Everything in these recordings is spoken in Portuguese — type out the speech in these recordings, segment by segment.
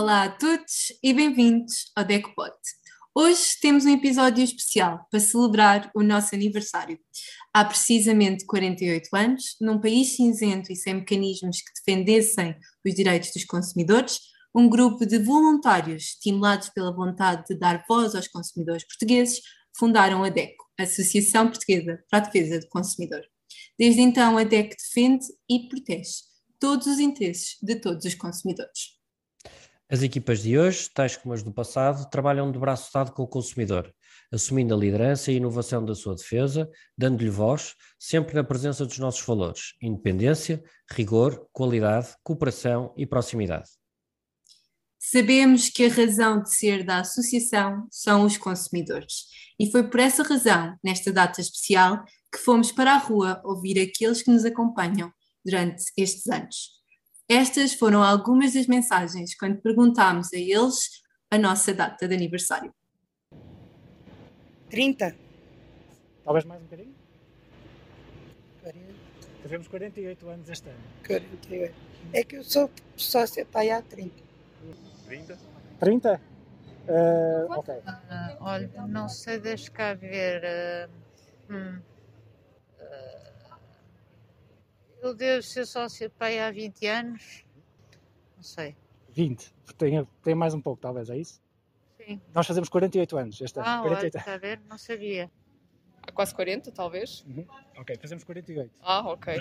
Olá a todos e bem-vindos ao DecoPod. Hoje temos um episódio especial para celebrar o nosso aniversário. Há precisamente 48 anos, num país cinzento e sem mecanismos que defendessem os direitos dos consumidores, um grupo de voluntários, estimulados pela vontade de dar voz aos consumidores portugueses, fundaram a DECO, Associação Portuguesa para a Defesa do Consumidor. Desde então, a DECO defende e protege todos os interesses de todos os consumidores. As equipas de hoje, tais como as do passado, trabalham de braço dado com o consumidor, assumindo a liderança e inovação da sua defesa, dando-lhe voz, sempre na presença dos nossos valores: independência, rigor, qualidade, cooperação e proximidade. Sabemos que a razão de ser da associação são os consumidores, e foi por essa razão, nesta data especial, que fomos para a rua ouvir aqueles que nos acompanham durante estes anos. Estas foram algumas das mensagens quando perguntámos a eles a nossa data de aniversário. 30. Talvez mais um bocadinho? 40. Fazemos 48 anos este ano. 48. É que eu sou sócia pai há 30. 30? 30? Uh, ok. Ah, olha, não sei, deixa cá ver. ah, hum, ah, eu devo ser sócia pai há 20 anos. Não sei. 20. Tem, tem mais um pouco, talvez, é isso? Sim. Nós fazemos 48 anos este ano. Ah, olha, 48 está a ver? Não sabia. Há quase 40, talvez. Uhum. Ok, fazemos 48. Ah, ok.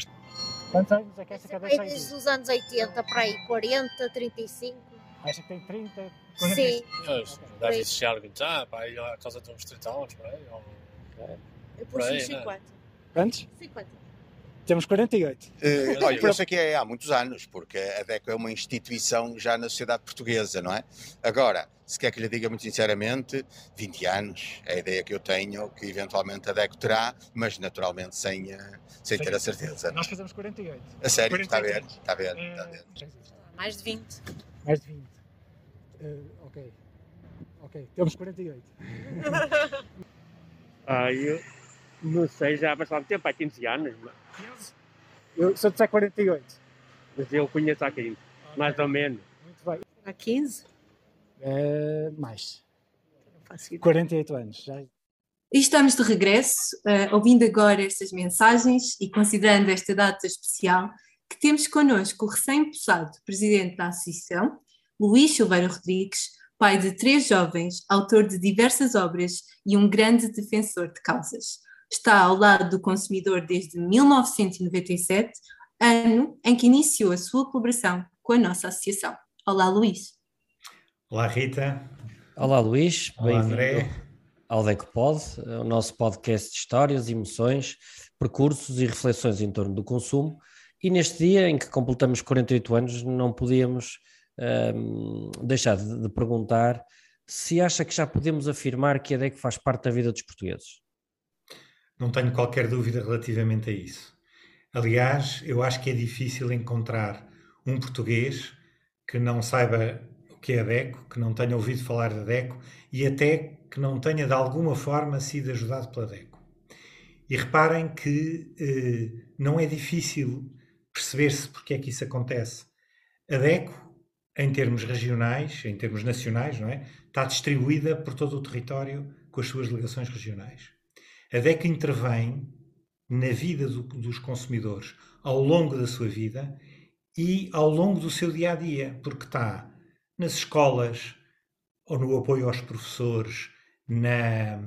Quantos anos é que esta Essa cabeça aí? desde os anos 80 para aí, 40, 35. Acha que tem 30? Sim. Mas deve existir alguém já, pá, aí à casa de uns 30 anos, por aí. ou- Eu Por pus aí, uns né? 50. Quantos? 50. Temos 48. Eh, olha, eu sei que é há muitos anos, porque a DECO é uma instituição já na sociedade portuguesa, não é? Agora, se quer que lhe diga muito sinceramente, 20 anos é a ideia que eu tenho que eventualmente a DECO terá, mas naturalmente sem, eh, sem ter a certeza. Nós fazemos 48. A sério, está a 48 ver, está a ver, Eh, está a ver. Mais de 20. Mais de 20. Eh, ok. Ok, temos 48. Ah, eu não sei, já há bastante tempo, há 15 anos, mas- Eu, se eu disser 48. mas eu conheço há 15, mais ou menos. Muito bem. Há 15? Eh, mais. Não faço ideia. 48 anos. Já. E estamos de regresso, eh, ouvindo agora estas mensagens e considerando esta data especial, que temos connosco o recém-possado presidente da Associação, Luís Silveira Rodrigues, pai de três jovens, autor de diversas obras e um grande defensor de causas. Está ao lado do consumidor desde 1997, ano em que iniciou a sua colaboração com a nossa associação. Olá, Luís. Olá Rita, Olá Luís, Olá, bem-vindo André. ao DECOPOD, o nosso podcast de histórias, emoções, percursos e reflexões em torno do consumo. E neste dia em que completamos 48 anos, não podíamos ahm, deixar de, de perguntar se acha que já podemos afirmar que a DEC faz parte da vida dos portugueses. Não tenho qualquer dúvida relativamente a isso. Aliás, eu acho que é difícil encontrar um português que não saiba o que é a DECO, que não tenha ouvido falar da DECO e até que não tenha de alguma forma sido ajudado pela DECO. E reparem que eh, não é difícil perceber-se porque é que isso acontece. A DECO, em termos regionais, em termos nacionais, não é? está distribuída por todo o território com as suas ligações regionais. A DECO intervém na vida do- dos consumidores ao longo da sua vida e ao longo do seu dia a dia, porque está nas escolas ou no apoio aos professores, na,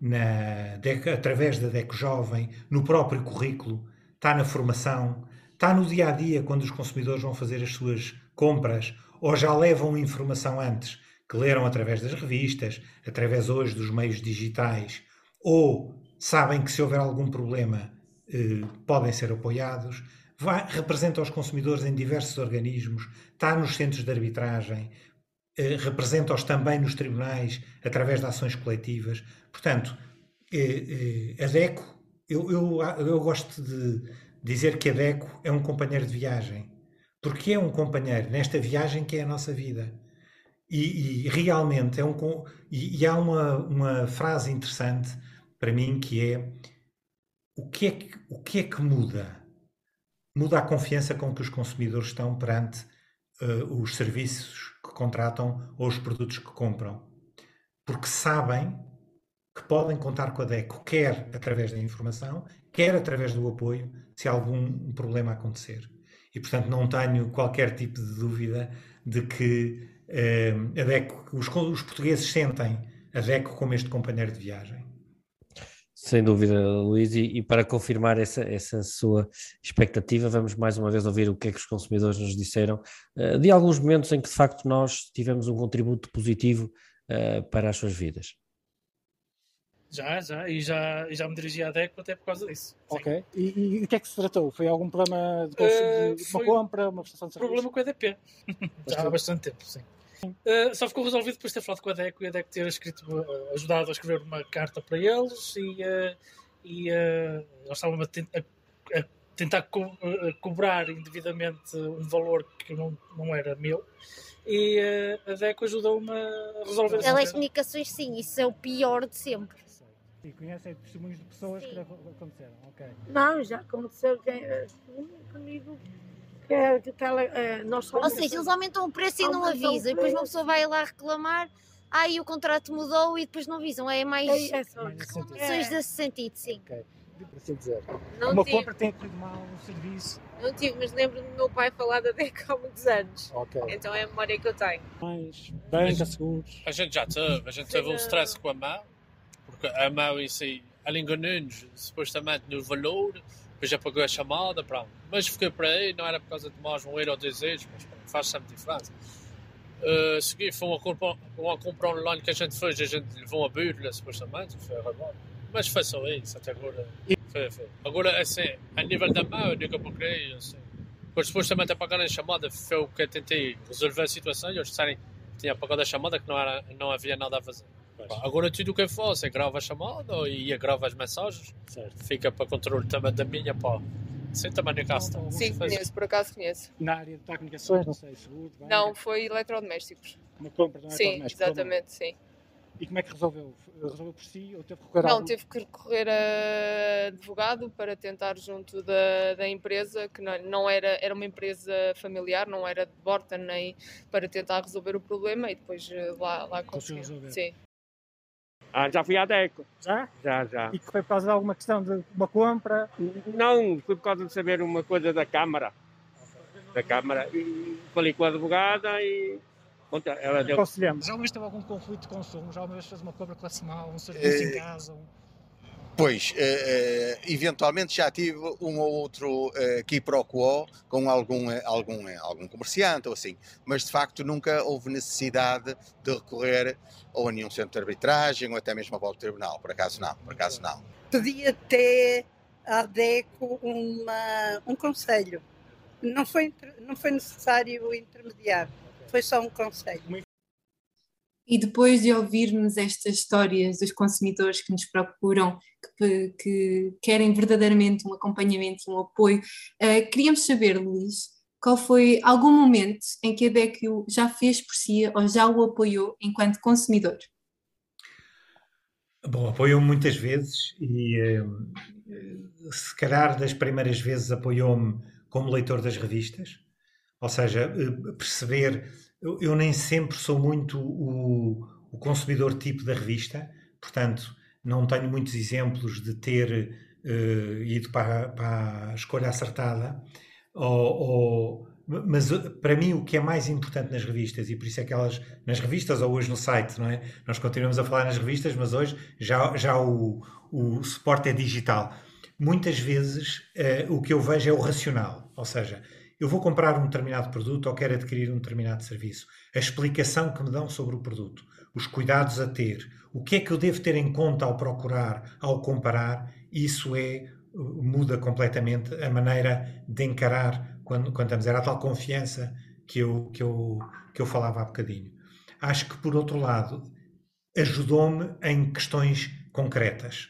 na DECO, através da DECO Jovem, no próprio currículo, está na formação, está no dia a dia quando os consumidores vão fazer as suas compras ou já levam informação antes que leram através das revistas, através hoje dos meios digitais, ou sabem que se houver algum problema eh, podem ser apoiados, vai, representa os consumidores em diversos organismos, está nos centros de arbitragem, eh, representa-os também nos tribunais através de ações coletivas. Portanto, eh, eh, a DECO, eu, eu, eu gosto de dizer que a DECO é um companheiro de viagem, porque é um companheiro nesta viagem que é a nossa vida. E, e realmente é um. E, e há uma, uma frase interessante para mim que é o que é que, o que, é que muda? Muda a confiança com que os consumidores estão perante eh, os serviços que contratam ou os produtos que compram. Porque sabem que podem contar com a DECO, quer através da informação, quer através do apoio, se algum problema acontecer. E, portanto, não tenho qualquer tipo de dúvida de que eh, a DECO, os, os portugueses sentem a DECO como este companheiro de viagem. Sem dúvida, Luís, e, e, para confirmar essa, essa sua expectativa, vamos mais uma vez ouvir o que é que os consumidores nos disseram uh, de alguns momentos em que de facto nós tivemos um contributo positivo uh, para as suas vidas. Já, já, e já, e já me dirigi à DECO até por causa disso. Ok. E, e o que é que se tratou? Foi algum problema de, uh, de uma compra, uma prestação de serviço? Problema com a EDP. já há bastante tempo, sim. Uh, só ficou resolvido depois de ter falado com a DECO e a DECO ter escrito, uh, ajudado a escrever uma carta para eles e, uh, e eles estavam a, a, a tentar co cobrar indevidamente um valor que não, não era meu e a DECO ajudou-me a resolver isso. Telecomunicações, sim, isso é o pior de sempre. E conhecem testemunhos de pessoas sim. que aconteceram? Ok. Não, já aconteceu comigo é de tele, é, nós Ou seja, eles aumentam o preço e não avisam. E depois uma pessoa vai lá reclamar, aí o contrato mudou e depois não avisam. É mais é, é, reclamações desse sentido, sim. Okay. Assim dizer. Não uma tive. compra tem corrido mal um serviço. Não tive, mas lembro-me do meu pai falar da DECA há muitos anos. Ok. Então é a memória que eu tenho. Mais banca, seguros. A gente já teve, a gente teve um stress com a mão, porque a mão em si, ela enganou-nos supostamente no valor, depois já pagou a chamada, pronto. Mas fiquei por aí, não era por causa de mais um euro ou dois euros, mas pronto, faz sempre diferença. Uh, segui, foi uma compra, uma compra online que a gente fez, a gente levou a burla, supostamente, foi errado. Mas foi só isso, até agora. Foi, foi. Agora, assim, a nível da mão, eu nunca procurei, assim. Depois, supostamente, a pagar a chamada, foi o que eu tentei resolver a situação e eles disserem que tinha pagado a chamada, que não, era, não havia nada a fazer. Agora tudo o que eu faço é grava a chamada e grava as mensagens. Certo. Fica para controle também da minha pá. Sim, também. Não, não, Sim, conheço, por acaso conheço. Na área de telecomunicações, não sei, seguro, banca. Não, foi eletrodomésticos. Uma compra de um Sim, exatamente, sim. E como é que resolveu? Resolveu por si ou teve que recorrer a Não, algum- teve que recorrer a advogado para tentar junto da, da empresa, que não, não era, era uma empresa familiar, não era de Borta nem para tentar resolver o problema e depois eh, lá, lá Conseguiu conseguiu. resolver. Sim. Ah, já fui à DECO. Já? Já, já. E que foi por causa de alguma questão de uma compra? Não, foi por causa de saber uma coisa da Câmara. Da Câmara. E falei com a advogada e. Ela deu. Aconselhamos. Já uma vez teve algum conflito de consumo? Já uma vez fez uma compra classe mal, um serviço em Eh, casa? Um... Pois, eh, eh, eventualmente já tive um ou outro eh, quiproquo com algum, eh, algum, algum comerciante ou assim, mas de facto nunca houve necessidade de recorrer ou a nenhum centro de arbitragem ou até mesmo ao tribunal, por acaso não, por acaso não. Pedi até à DECO uma, um conselho. Não foi, não foi necessário intermediar, foi só um conselho. E depois de ouvirmos estas histórias dos consumidores que nos procuram, que, que querem verdadeiramente um acompanhamento um apoio, eh, queríamos saber, Luís, qual foi algum momento em que a DECU já fez por si ou já o apoiou enquanto consumidor? Bom, apoiou-me muitas vezes e eh, se calhar das primeiras vezes apoiou-me como leitor das revistas, ou seja, eh, perceber, eu, eu nem sempre sou muito o, o consumidor tipo da revista, portanto não tenho muitos exemplos de ter eh, ido para, para a escolha acertada, ou, ou- mas para mim o que é mais importante nas revistas, e por isso é que elas, nas revistas ou hoje no site, não é? Nós continuamos a falar nas revistas, mas hoje já, já o, o suporte é digital. Muitas vezes eh, o que eu vejo é o racional, ou seja, eu vou comprar um determinado produto ou quero adquirir um determinado serviço. A explicação que me dão sobre o produto, os cuidados a ter, o que é que eu devo ter em conta ao procurar, ao comparar, isso é muda completamente a maneira de encarar quando, quando estamos. Era a tal confiança que eu, que, eu, que eu falava há bocadinho. Acho que, por outro lado, ajudou-me em questões concretas.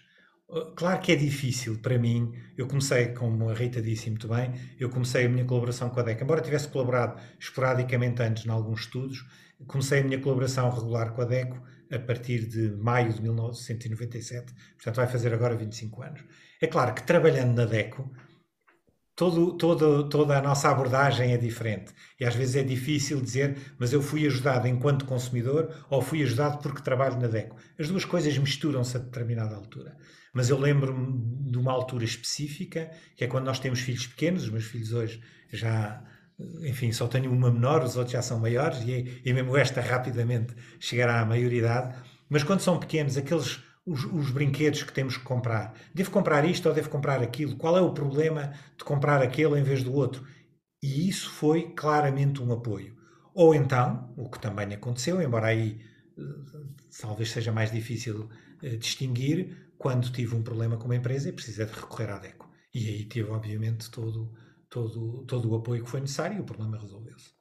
Claro que é difícil para mim. Eu comecei, como a Rita disse muito bem, eu comecei a minha colaboração com a DEC. Embora tivesse colaborado esporadicamente antes em alguns estudos, comecei a minha colaboração regular com a DECO a partir de maio de 1997. Portanto, vai fazer agora 25 anos. É claro que trabalhando na DECO, todo, todo, toda a nossa abordagem é diferente. E às vezes é difícil dizer, mas eu fui ajudado enquanto consumidor ou fui ajudado porque trabalho na DECO. As duas coisas misturam-se a determinada altura. Mas eu lembro-me de uma altura específica, que é quando nós temos filhos pequenos, os meus filhos hoje já, enfim, só tenho uma menor, os outros já são maiores, e, e mesmo esta rapidamente chegará à maioridade. Mas quando são pequenos, aqueles os, os, brinquedos que temos que comprar. Devo comprar isto ou devo comprar aquilo? Qual é o problema de comprar aquele em vez do outro? E isso foi claramente um apoio. Ou então, o que também aconteceu, embora aí eh, talvez seja mais difícil uh, distinguir, quando tive um problema com uma empresa e precisei de recorrer à DECO. E aí tive, obviamente, todo, todo, todo o apoio que foi necessário e o problema resolveu-se.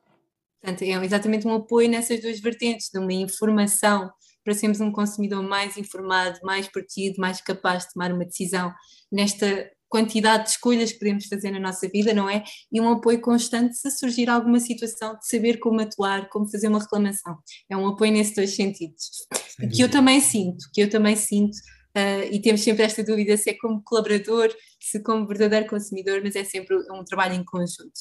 Portanto, é exatamente um apoio nessas duas vertentes, de uma informação para sermos um consumidor mais informado, mais protegido, mais capaz de tomar uma decisão nesta quantidade de escolhas que podemos fazer na nossa vida, não é? E um apoio constante se surgir alguma situação, de saber como atuar, como fazer uma reclamação. É um apoio nesses dois sentidos. Sem que eu também sinto, que eu também sinto, uh, e temos sempre esta dúvida se é como colaborador, se como verdadeiro consumidor, mas é sempre um trabalho em conjunto.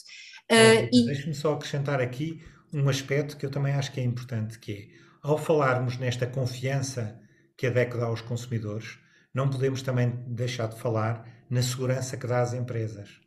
Uh, e... Deixe-me só acrescentar aqui um aspecto que eu também acho que é importante, que é ao falarmos nesta confiança que a DECO dá aos consumidores, não podemos também deixar de falar na segurança que dá às empresas.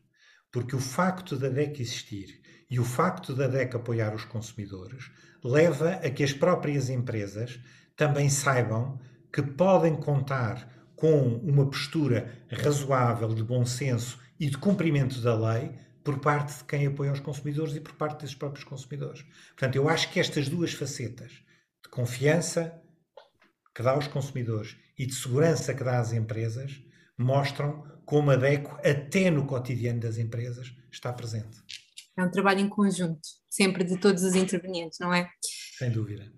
Porque o facto da DEC existir e o facto da DEC apoiar os consumidores leva a que as próprias empresas também saibam que podem contar com uma postura razoável de bom senso e de cumprimento da lei por parte de quem apoia os consumidores e por parte desses próprios consumidores. Portanto, eu acho que estas duas facetas confiança que dá aos consumidores e de segurança que dá às empresas mostram como a DECO, até no cotidiano das empresas, está presente. É um trabalho em conjunto, sempre de todos os intervenientes, não é? Sem dúvida.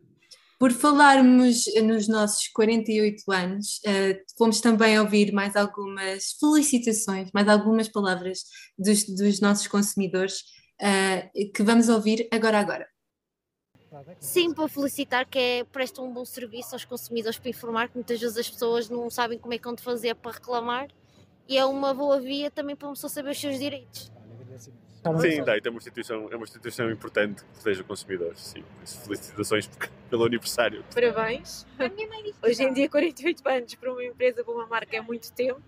Por falarmos nos nossos 48 anos, uh, fomos também ouvir mais algumas felicitações, mais algumas palavras dos, dos nossos consumidores, uh, que vamos ouvir agora agora. Sim, para felicitar que é, prestam um bom serviço aos consumidores para informar que muitas vezes as pessoas não sabem como é que vão fazer para reclamar e é uma boa via também para uma pessoa saber os seus direitos. Sim, daí é uma instituição, é uma instituição importante que proteja o consumidor. Sim, felicitações pelo aniversário. Parabéns. Hoje em dia, 48 anos para uma empresa, para uma marca é muito tempo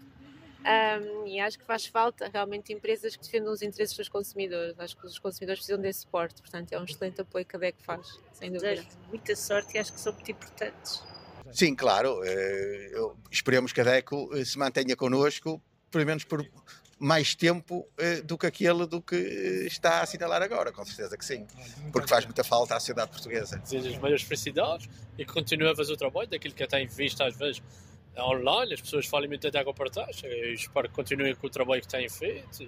um, e acho que faz falta realmente empresas que defendam os interesses dos consumidores. Acho que os consumidores precisam desse suporte, portanto é um excelente apoio que a DEC faz, sem dúvida. Muita sorte e acho que são muito importantes. Sim, claro. Eh, esperemos que a DECO eh, se mantenha connosco, pelo menos por mais tempo eh, do que aquele do que está a assinalar agora, com certeza que sim. Porque faz muita falta à sociedade portuguesa. Desejo as maiores felicidades e continue a fazer o trabalho daquilo que tem visto às vezes online, as pessoas falam muito de água para trás. Eu espero que continuem com o trabalho que têm feito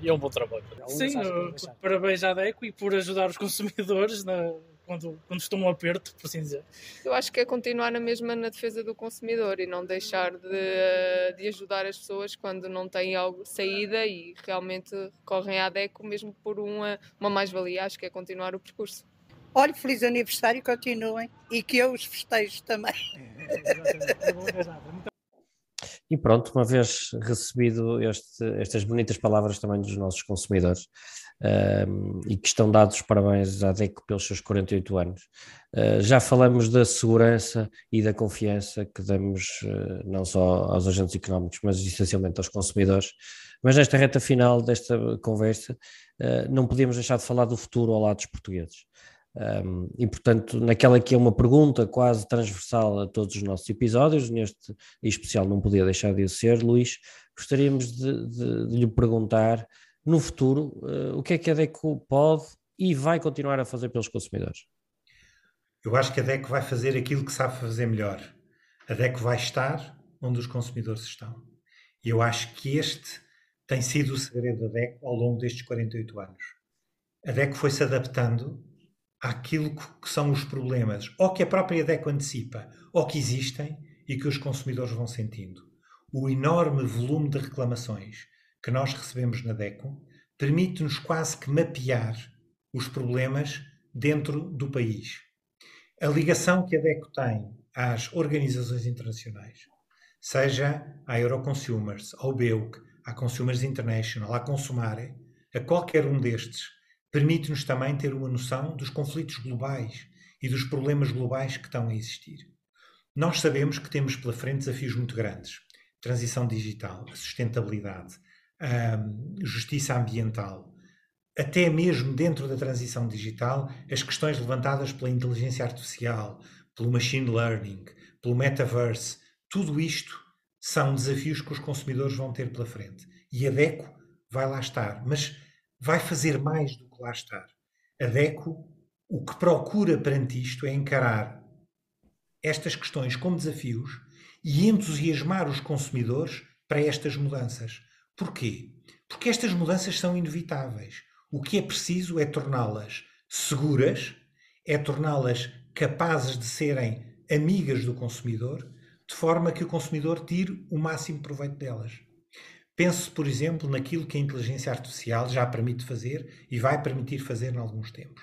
e é um bom trabalho. Sim, parabéns à DECO e por ajudar os consumidores na, quando, quando estão um aperto, por assim dizer. Eu acho que é continuar na mesma na defesa do consumidor e não deixar de, de ajudar as pessoas quando não têm algo saída e realmente recorrem à DECO mesmo por uma, uma mais-valia. Acho que é continuar o percurso. Olha, feliz aniversário, continuem e que eu os festejo também. E pronto, uma vez recebido este, estas bonitas palavras também dos nossos consumidores um, e que estão dados parabéns à DECO pelos seus 48 anos, uh, já falamos da segurança e da confiança que damos uh, não só aos agentes económicos, mas essencialmente aos consumidores. Mas nesta reta final desta conversa, uh, não podíamos deixar de falar do futuro ao lado dos portugueses. Um, e, portanto, naquela que é uma pergunta quase transversal a todos os nossos episódios, neste em especial não podia deixar de ser, Luís, gostaríamos de, de, de lhe perguntar, no futuro, uh, o que é que a DECO pode e vai continuar a fazer pelos consumidores? Eu acho que a DECO vai fazer aquilo que sabe fazer melhor. A DECO vai estar onde os consumidores estão. E eu acho que este tem sido o segredo da DECO ao longo destes 48 anos. A DECO foi-se adaptando àquilo que são os problemas, ou que a própria DECO antecipa, ou que existem e que os consumidores vão sentindo. O enorme volume de reclamações que nós recebemos na DECO permite-nos quase que mapear os problemas dentro do país. A ligação que a DECO tem às organizações internacionais, seja à Euroconsumers, ao BEUC, à Consumers International, à Consumare, a qualquer um destes, permite-nos também ter uma noção dos conflitos globais e dos problemas globais que estão a existir. Nós sabemos que temos pela frente desafios muito grandes: transição digital, sustentabilidade, justiça ambiental, até mesmo dentro da transição digital, as questões levantadas pela inteligência artificial, pelo machine learning, pelo metaverse, tudo isto são desafios que os consumidores vão ter pela frente. E a DECO vai lá estar, mas vai fazer mais do lá estar. A DECO, o que procura perante isto é encarar estas questões como desafios e entusiasmar os consumidores para estas mudanças. Porquê? Porque estas mudanças são inevitáveis. O que é preciso é torná-las seguras, é torná-las capazes de serem amigas do consumidor de forma que o consumidor tire o máximo proveito delas. Pense, por exemplo, naquilo que a inteligência artificial já permite fazer e vai permitir fazer em alguns tempos.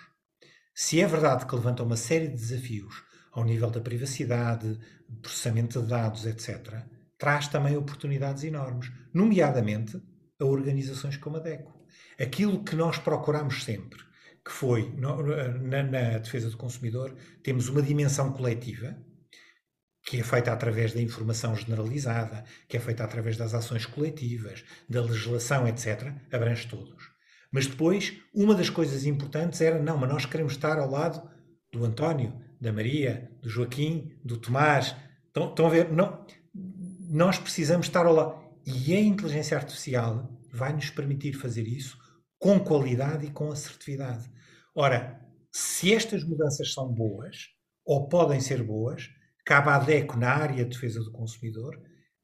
Se é verdade que levanta uma série de desafios ao nível da privacidade, processamento de dados, etc., traz também oportunidades enormes, nomeadamente a organizações como a DECO. Aquilo que nós procuramos sempre, que foi na, na defesa do consumidor, temos uma dimensão coletiva, que é feita através da informação generalizada, que é feita através das ações coletivas, da legislação, etc., abrange todos. Mas depois, uma das coisas importantes era, não, mas nós queremos estar ao lado do António, da Maria, do Joaquim, do Tomás. Estão, estão a ver? Não, nós precisamos estar ao lado. E a inteligência artificial vai nos permitir fazer isso com qualidade e com assertividade. Ora, se estas mudanças são boas, ou podem ser boas, Cabe à DECO, na área de defesa do consumidor,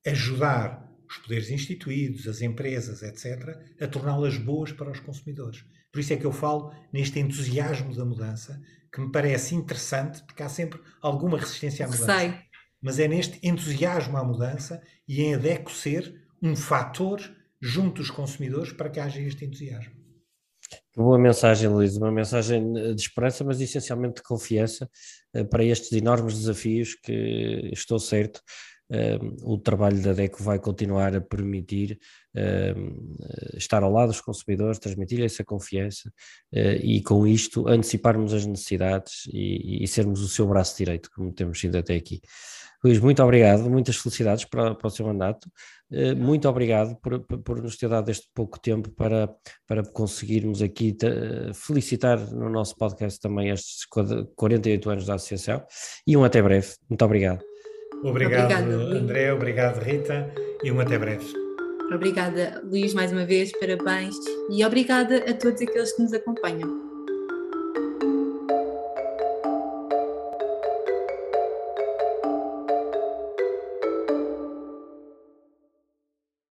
ajudar os poderes instituídos, as empresas, etc., a torná-las boas para os consumidores. Por isso é que eu falo neste entusiasmo da mudança, que me parece interessante, porque há sempre alguma resistência à mudança. Sei. Mas é neste entusiasmo à mudança e em ADECO ser um fator junto dos consumidores para que haja este entusiasmo. Boa mensagem, Luís, uma mensagem de esperança, mas essencialmente de confiança eh, para estes enormes desafios que estou certo. Eh, o trabalho da DECO vai continuar a permitir eh, estar ao lado dos consumidores, transmitir essa confiança e, com isto, anteciparmos as necessidades e sermos o seu braço direito, como temos sido até aqui. Luís, muito obrigado, muitas felicidades para, para o seu mandato. Eh, muito obrigado por, por nos ter dado este pouco tempo para, para conseguirmos aqui te, felicitar no nosso podcast também estes 48 anos da Associação e um até breve. Muito obrigado. Obrigado, Obrigada, André, obrigado, Rita, e um até breve. Obrigada, Luís, mais uma vez, parabéns e obrigada a todos aqueles que nos acompanham.